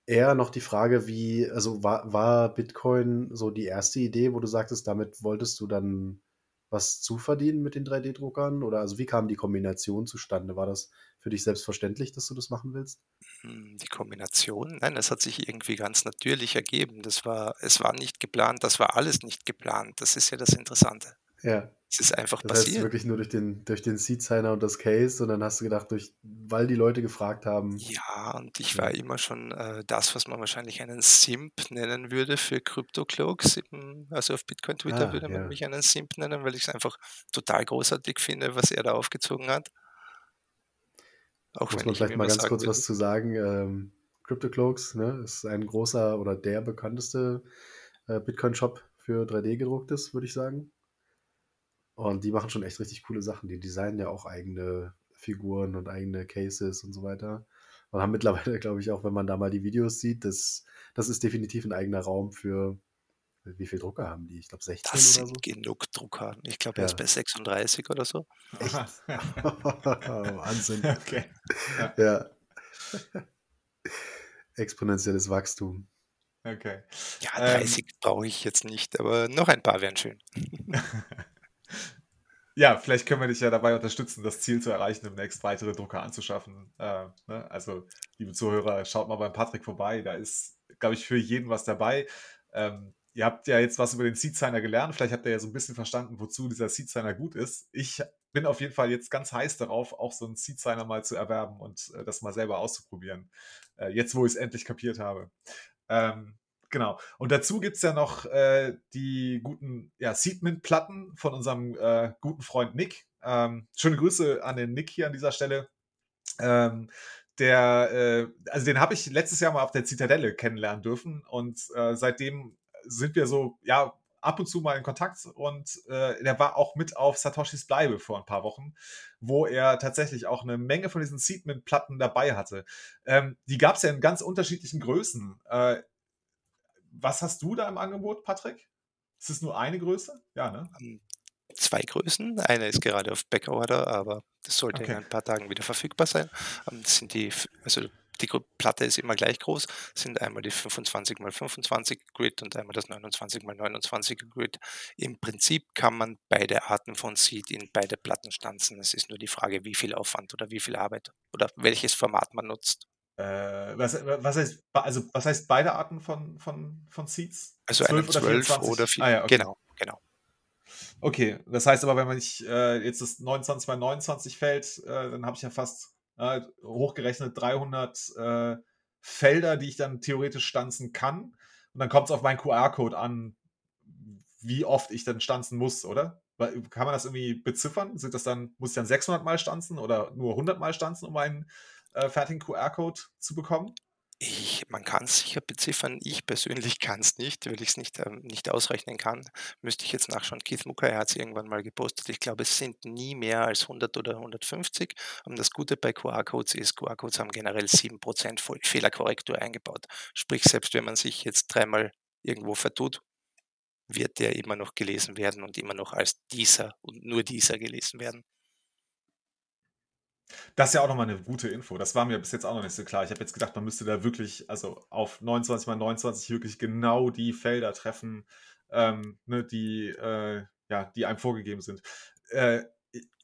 eher noch die Frage, wie, also war, war Bitcoin so die erste Idee, wo du sagtest, damit wolltest du dann was zuverdienen mit den 3D-Druckern? Oder also wie kam die Kombination zustande? War das für dich selbstverständlich, dass du das machen willst? Hm, Die Kombination, nein, das hat sich irgendwie ganz natürlich ergeben. Das war, es war nicht geplant, das war alles nicht geplant. Das ist ja das Interessante. Ja. Es ist einfach Das heißt passiert. wirklich nur durch den, durch den Seed-Signer und das Case und dann hast du gedacht, durch, weil die Leute gefragt haben. Ja, und ich war immer schon äh, das, was man wahrscheinlich einen Simp nennen würde für CryptoCloaks. Im- Also auf Bitcoin Twitter Ah, würde man ja. mich einen Simp nennen, weil ich es einfach total großartig finde, was er da aufgezogen hat. Auch Muss wenn man vielleicht mal ganz kurz würde, was zu sagen. Ähm, CryptoCloaks ne, ist ein großer oder der bekannteste äh, Bitcoin-Shop für 3D-gedrucktes, würde ich sagen. Und die machen schon echt richtig coole Sachen. Die designen ja auch eigene Figuren und eigene Cases und so weiter. Und haben mittlerweile, glaube ich, auch wenn man da mal die Videos sieht, das, das ist definitiv ein eigener Raum für, wie viele Drucker haben die? Ich glaube 16 das oder sind so. genug Drucker. Ich glaube, er ist Ja. bei 36 oder so. Echt? Wahnsinn. okay. Ja. Exponentielles Wachstum. Okay. Ja, Ähm, 30 brauche ich jetzt nicht, aber noch ein paar wären schön. Ja, vielleicht können wir dich ja dabei unterstützen, das Ziel zu erreichen, demnächst weitere Drucker anzuschaffen. Äh, ne? Also, liebe Zuhörer, schaut mal beim Patrick vorbei. Da ist, glaube ich, für jeden was dabei. Ähm, ihr habt ja jetzt was über den Seed-Signer gelernt. Vielleicht habt ihr ja so ein bisschen verstanden, wozu dieser Seed-Signer gut ist. Ich bin auf jeden Fall jetzt ganz heiß darauf, auch so einen Seed-Signer mal zu erwerben und äh, das mal selber auszuprobieren. Äh, jetzt, wo ich es endlich kapiert habe. Ähm, Genau. Und dazu gibt es ja noch äh, die guten ja, Seedmint-Platten von unserem äh, guten Freund Nick. Ähm, schöne Grüße an den Nick hier an dieser Stelle. Ähm, der, äh, also den habe ich letztes Jahr mal auf der Zitadelle kennenlernen dürfen und äh, seitdem sind wir so, ja, ab und zu mal in Kontakt und äh, der war auch mit auf Satoshis Bleibe vor ein paar Wochen, wo er tatsächlich auch eine Menge von diesen Seedmint-Platten dabei hatte. Ähm, die gab es ja in ganz unterschiedlichen Größen. Äh, was hast du da im Angebot, Patrick? Ist es nur eine Größe? Ja, ne? Ähm, Zwei Größen. Eine ist gerade auf Backorder, aber das sollte Okay. in ein paar Tagen wieder verfügbar sein. Ähm, Das sind die, also die Platte ist immer gleich groß, sind einmal die 25x25 Grid und einmal das 29x29 Grid. Im Prinzip kann man beide Arten von Seed in beide Platten stanzen. Es ist nur die Frage, wie viel Aufwand oder wie viel Arbeit oder welches Format man nutzt. Äh, was, was, heißt, also, was heißt beide Arten von, von, von Seeds? Also einen 12 oder 4. Ah, ja, okay. Genau, genau. Okay, das heißt aber, wenn man nicht äh, jetzt das 29 x 29 fällt, äh, dann habe ich ja fast äh, hochgerechnet 300 äh, Felder, die ich dann theoretisch stanzen kann. Und dann kommt es auf meinen QR-Code an, wie oft ich dann stanzen muss, oder? Kann man das irgendwie beziffern? Sind das dann, muss ich dann 600 Mal stanzen oder nur 100 Mal stanzen, um einen äh, fertigen QR-Code zu bekommen? Ich, man kann es sicher beziffern. Ich persönlich kann es nicht, weil ich es nicht, ähm, nicht ausrechnen kann. Müsste ich jetzt nachschauen. Keith Mucker, er hat es irgendwann mal gepostet. Ich glaube, es sind nie mehr als 100 oder 150. Und das Gute bei QR-Codes ist, QR-Codes haben generell 7% Voll- Fehlerkorrektur eingebaut. Sprich, selbst wenn man sich jetzt dreimal irgendwo vertut, wird der immer noch gelesen werden und immer noch als dieser und nur dieser gelesen werden. Das ist ja auch nochmal eine gute Info. Das war mir bis jetzt auch noch nicht so klar. Ich habe jetzt gedacht, man müsste da wirklich, also auf 29 mal 29 wirklich genau die Felder treffen, ähm, ne, die, äh, ja, die einem vorgegeben sind. Äh,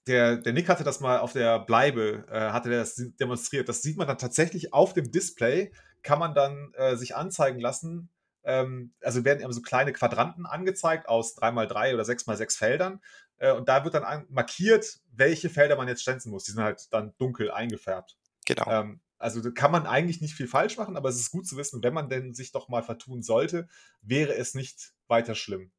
der, der Nick hatte das mal auf der Bleibe, äh, hatte das demonstriert. Das sieht man dann tatsächlich auf dem Display, kann man dann äh, sich anzeigen lassen. Ähm, also werden eben so kleine Quadranten angezeigt aus 3x3 oder 6x6 Feldern. Äh, und da wird dann an, markiert, welche Felder man jetzt stanzen muss. Die sind halt dann dunkel eingefärbt. Genau. Ähm, also da kann man eigentlich nicht viel falsch machen, aber es ist gut zu wissen, wenn man denn sich doch mal vertun sollte, wäre es nicht weiter schlimm.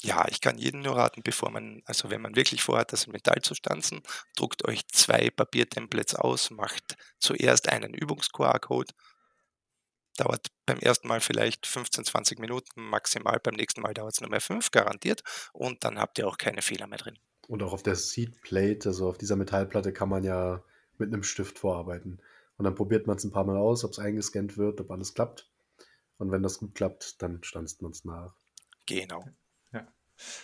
Ja, ich kann jedem nur raten, bevor man also wenn man wirklich vorhat, das in Metall zu stanzen, druckt euch 2 Papiertemplates aus, macht zuerst einen Übungs-QR-Code. Dauert beim ersten Mal vielleicht 15, 20 Minuten, maximal beim nächsten Mal dauert es nur mehr 5, garantiert. Und dann habt ihr auch keine Fehler mehr drin. Und auch auf der Seedplate, also auf dieser Metallplatte, kann man ja mit einem Stift vorarbeiten. Und dann probiert man es ein paar Mal aus, ob es eingescannt wird, ob alles klappt. Und wenn das gut klappt, dann stanzt man es nach. Genau.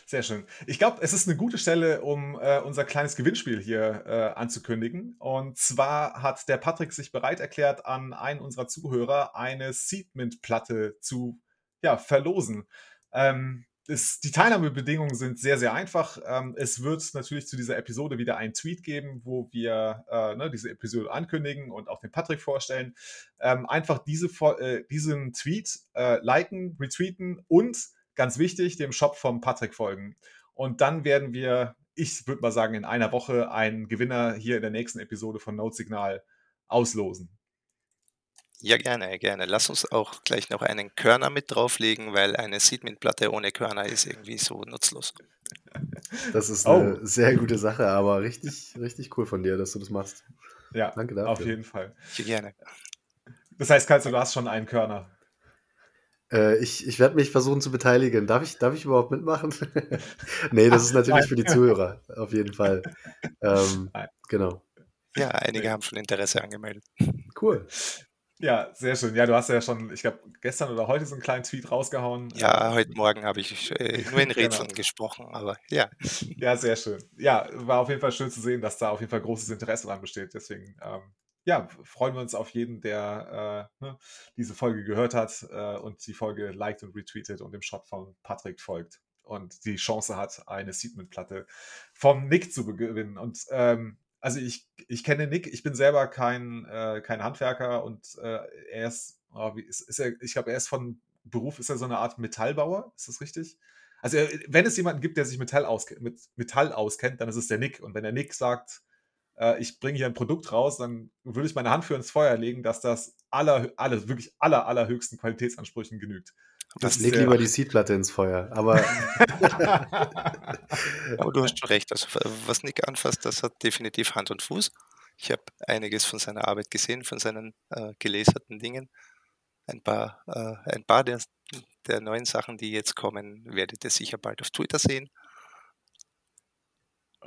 Sehr schön. Ich glaube, es ist eine gute Stelle, um äh, unser kleines Gewinnspiel hier äh, anzukündigen. Und zwar hat der Patrick sich bereit erklärt, an einen unserer Zuhörer eine Seedmint-Platte zu ja, verlosen. Ähm, das, die Teilnahmebedingungen sind sehr, sehr einfach. Ähm, es wird natürlich zu dieser Episode wieder einen Tweet geben, wo wir äh, ne, diese Episode ankündigen und auch den Patrick vorstellen. Ähm, einfach diese, äh, diesen Tweet äh, liken, retweeten und ganz wichtig, dem Shop vom Patrick folgen. Und dann werden wir, ich würde mal sagen, in einer Woche einen Gewinner hier in der nächsten Episode von Note Signal auslosen. Ja, gerne, gerne. Lass uns auch gleich noch einen Körner mit drauflegen, weil eine Seedmint-Platte ohne Körner ist irgendwie so nutzlos. Das ist eine oh. sehr gute Sache, aber richtig, richtig cool von dir, dass du das machst. Ja, danke dafür. Auf jeden Fall. Ja, gerne. Das heißt, Kalzo, du hast schon einen Körner. Äh, ich ich werde mich versuchen zu beteiligen. Darf ich, darf ich überhaupt mitmachen? nee, das ist natürlich für die Zuhörer, auf jeden Fall. Ähm, genau. Ja, einige haben schon Interesse angemeldet. Cool. Ja, sehr schön. Ja, du hast ja schon, ich glaube, gestern oder heute so einen kleinen Tweet rausgehauen. Ja, heute Morgen habe ich äh, nur in Rätseln genau. gesprochen, aber ja. Ja, sehr schön. Ja, war auf jeden Fall schön zu sehen, dass da auf jeden Fall großes Interesse dran besteht. Deswegen ähm, ja, freuen wir uns auf jeden, der äh, ne, diese Folge gehört hat äh, und die Folge liked und retweetet und dem Shop von Patrick folgt und die Chance hat, eine Seedment-Platte vom Nick zu gewinnen. Und ähm, also ich, ich kenne Nick, ich bin selber kein, äh, kein Handwerker und äh, er ist, oh, wie, ist, ist er, ich glaube, er ist von Beruf, ist er so eine Art Metallbauer, ist das richtig? Also wenn es jemanden gibt, der sich Metall aus, mit Metall auskennt, dann ist es der Nick. Und wenn der Nick sagt, äh, ich bringe hier ein Produkt raus, dann würde ich meine Hand für ins Feuer legen, dass das aller, alles, wirklich aller, allerhöchsten Qualitätsansprüchen genügt. Das leg lieber die Seedplatte ins Feuer, aber. aber du hast schon recht. Also, was Nick anfasst, das hat definitiv Hand und Fuß. Ich habe einiges von seiner Arbeit gesehen, von seinen äh, geleserten Dingen. Ein paar, äh, ein paar der, der neuen Sachen, die jetzt kommen, werdet ihr sicher bald auf Twitter sehen.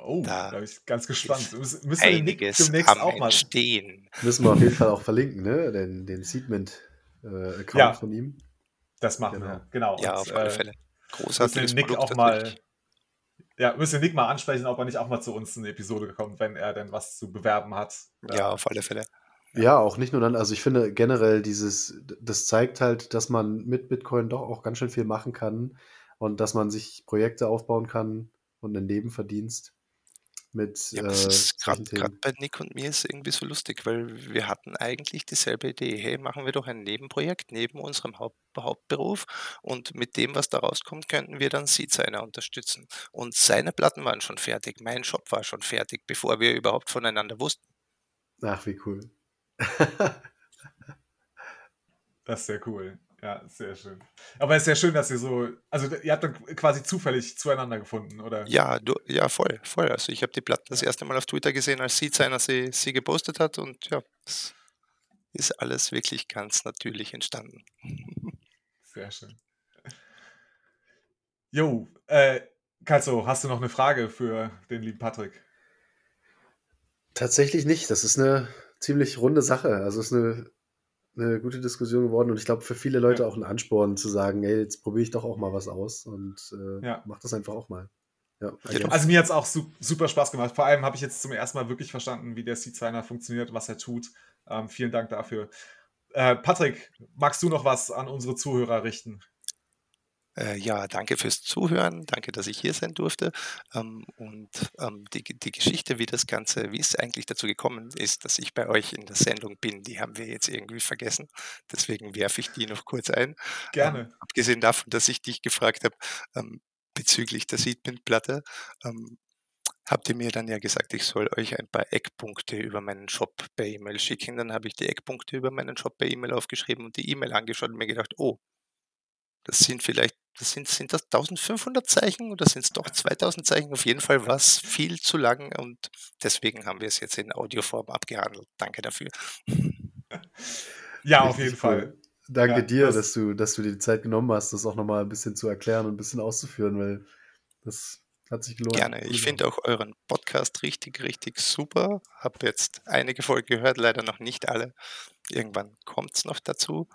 Oh, da, da bin ich ganz gespannt. Müssen wir einiges demnächst auch mal stehen. Müssen wir auf jeden Fall auch verlinken, ne? Den, den Seedment-Account äh, ja, von ihm. Das machen genau. wir, genau. Ja, Und, auf alle äh, Fälle. Großartiges Nick Produkt, auch mal. Ja, müssen wir Nick mal ansprechen, ob er nicht auch mal zu uns in eine Episode kommt, wenn er denn was zu bewerben hat. Ja, auf alle Fälle. Ja, auch nicht nur dann, also ich finde generell dieses, das zeigt halt, dass man mit Bitcoin doch auch ganz schön viel machen kann und dass man sich Projekte aufbauen kann und einen Nebenverdienst mit. Ja, das äh, ist gerade bei Nick und mir ist irgendwie so lustig, weil wir hatten eigentlich dieselbe Idee. Hey, machen wir doch ein Nebenprojekt neben unserem Haupt, Hauptberuf und mit dem, was da rauskommt, könnten wir dann Seedsigner unterstützen. Und seine Platten waren schon fertig, mein Shop war schon fertig, bevor wir überhaupt voneinander wussten. Ach, wie cool. das ist sehr cool. Ja, sehr schön. Aber es ist sehr schön, dass ihr so, also ihr habt dann quasi zufällig zueinander gefunden, oder? Ja, du, ja, voll, voll. Also ich habe die Platten das erste Mal auf Twitter gesehen, als Seedsigner sie, sie gepostet hat und ja, das ist alles wirklich ganz natürlich entstanden. Sehr schön. Jo, äh, Kalzo, hast du noch eine Frage für den lieben Patrick? Tatsächlich nicht. Das ist eine ziemlich runde Sache. Also es ist eine eine gute Diskussion geworden und ich glaube für viele Leute ja. auch ein Ansporn zu sagen, ey, jetzt probiere ich doch auch mal was aus und äh, ja. mach das einfach auch mal. Ja, also mir hat es auch su super Spaß gemacht. Vor allem habe ich jetzt zum ersten Mal wirklich verstanden, wie der Seed-Signer funktioniert, was er tut. Ähm, vielen Dank dafür. Äh, Patrick, magst du noch was an unsere Zuhörer richten? Äh, ja, danke fürs Zuhören, danke, dass ich hier sein durfte. Ähm, und ähm, die, die Geschichte, wie das Ganze, wie es eigentlich dazu gekommen ist, dass ich bei euch in der Sendung bin, die haben wir jetzt irgendwie vergessen. Deswegen werfe ich die noch kurz ein. Gerne. Ähm, abgesehen davon, dass ich dich gefragt habe ähm, bezüglich der Seedmint-Platte, ähm, habt ihr mir dann ja gesagt, ich soll euch ein paar Eckpunkte über meinen Shop per E-Mail schicken. Dann habe ich die Eckpunkte über meinen Shop per E-Mail aufgeschrieben und die E-Mail angeschaut und mir gedacht, oh, das sind vielleicht das sind, sind das 1500 Zeichen oder sind es doch 2000 Zeichen? Auf jeden Fall war es viel zu lang und deswegen haben wir es jetzt in Audioform abgehandelt. Danke dafür. Ja, auf jeden cool. Fall. Danke ja, dir, das dass du, dass du dir die Zeit genommen hast, das auch nochmal ein bisschen zu erklären und ein bisschen auszuführen, weil das hat sich gelohnt. Gerne. Ich finde auch euren Podcast richtig, richtig super. Habe jetzt einige Folgen gehört, leider noch nicht alle. Irgendwann kommt es noch dazu.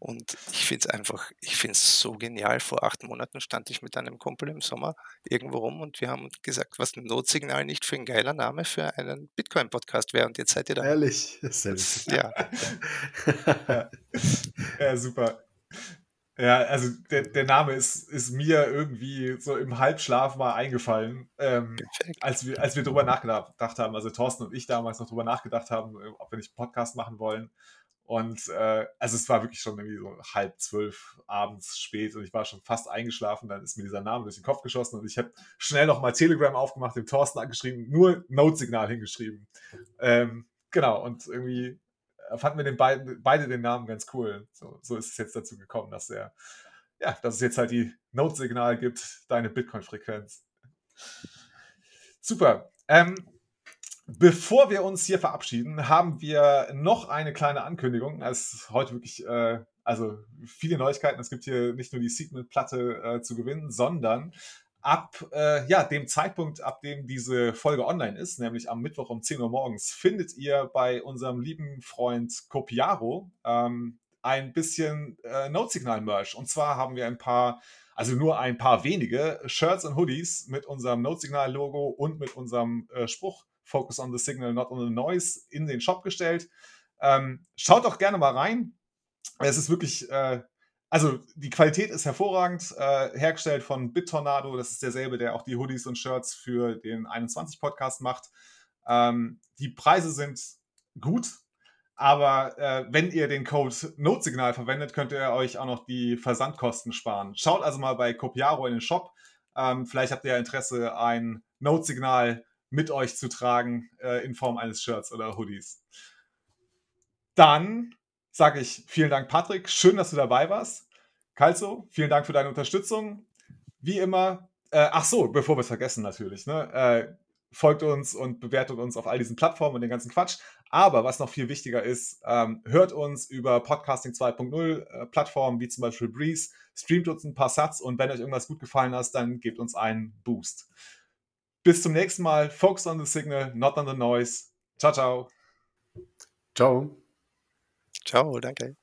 Und ich finde es einfach, ich finde es so genial. Vor acht Monaten stand ich mit einem Kumpel im Sommer irgendwo rum und wir haben gesagt, was ein Notsignal nicht für ein geiler Name für einen Bitcoin-Podcast wäre. Und jetzt seid ihr da. Ehrlich, ja. ja. ja, super. Ja, also der, der Name ist, ist mir irgendwie so im Halbschlaf mal eingefallen, ähm, als, wir, als wir drüber nachgedacht haben, also Thorsten und ich damals noch drüber nachgedacht haben, ob wir nicht einen Podcast machen wollen. Und äh, also es war wirklich schon irgendwie so halb zwölf abends spät und ich war schon fast eingeschlafen. Dann ist mir dieser Name durch den Kopf geschossen und ich habe schnell nochmal Telegram aufgemacht, dem Thorsten angeschrieben, nur Notsignal hingeschrieben. Ähm, genau, und irgendwie fanden wir den beiden, beide den Namen ganz cool. So, so ist es jetzt dazu gekommen, dass er, ja, dass es jetzt halt die Notsignal gibt, deine Bitcoin-Frequenz. Super. Ähm, Bevor wir uns hier verabschieden, haben wir noch eine kleine Ankündigung. Es ist heute wirklich, äh, also viele Neuigkeiten. Es gibt hier nicht nur die Segment-Platte äh, zu gewinnen, sondern ab äh, ja, dem Zeitpunkt, ab dem diese Folge online ist, nämlich am Mittwoch um 10 Uhr morgens, findet ihr bei unserem lieben Freund Copiaro ähm, ein bisschen äh, Note-Signal-Merch. Und zwar haben wir ein paar also nur ein paar wenige Shirts und Hoodies mit unserem Note-Signal-Logo und mit unserem äh, Spruch Focus on the Signal, not on the Noise in den Shop gestellt. Ähm, schaut doch gerne mal rein. Es ist wirklich, äh, also die Qualität ist hervorragend, äh, hergestellt von BitTornado. Das ist derselbe, der auch die Hoodies und Shirts für den 21 Podcast macht. Ähm, die Preise sind gut, aber äh, wenn ihr den Code Notsignal verwendet, könnt ihr euch auch noch die Versandkosten sparen. Schaut also mal bei Copiaro in den Shop. Ähm, vielleicht habt ihr Interesse, ein Notsignal mit euch zu tragen äh, in Form eines Shirts oder Hoodies. Dann sage ich vielen Dank, Patrick. Schön, dass du dabei warst. Kalzo, vielen Dank für deine Unterstützung. Wie immer, äh, ach so, bevor wir es vergessen natürlich, ne, äh, folgt uns und bewertet uns auf all diesen Plattformen und den ganzen Quatsch. Aber was noch viel wichtiger ist, ähm, hört uns über Podcasting 2.0 äh, Plattformen wie zum Beispiel Breeze, streamt uns ein paar Satz und wenn euch irgendwas gut gefallen hat, dann gebt uns einen Boost. Bis zum nächsten Mal. Focus on the signal, not on the noise. Ciao, ciao. Ciao. Ciao, danke.